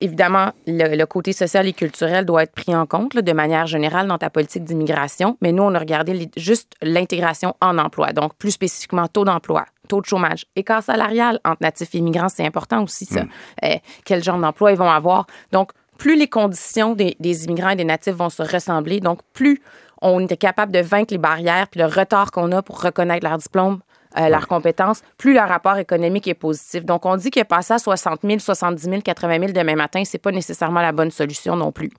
évidemment, le, côté social et culturel doit être pris en compte de manière générale dans ta politique d'immigration, mais nous, on a regardé juste l'intégration en emploi, donc plus spécifiquement taux d'emploi, taux de chômage, écart salarial entre natifs et immigrants, c'est important aussi ça. Mm. Euh, quel genre d'emploi ils vont avoir. Donc, plus les conditions des, des immigrants et des natifs vont se ressembler, donc plus on est capable de vaincre les barrières puis le retard qu'on a pour reconnaître leur diplôme, euh, leurs compétences, plus leur rapport économique est positif. Donc, on dit que passer à 60 000, 70 000, 80 000 demain matin, c'est pas nécessairement la bonne solution non plus.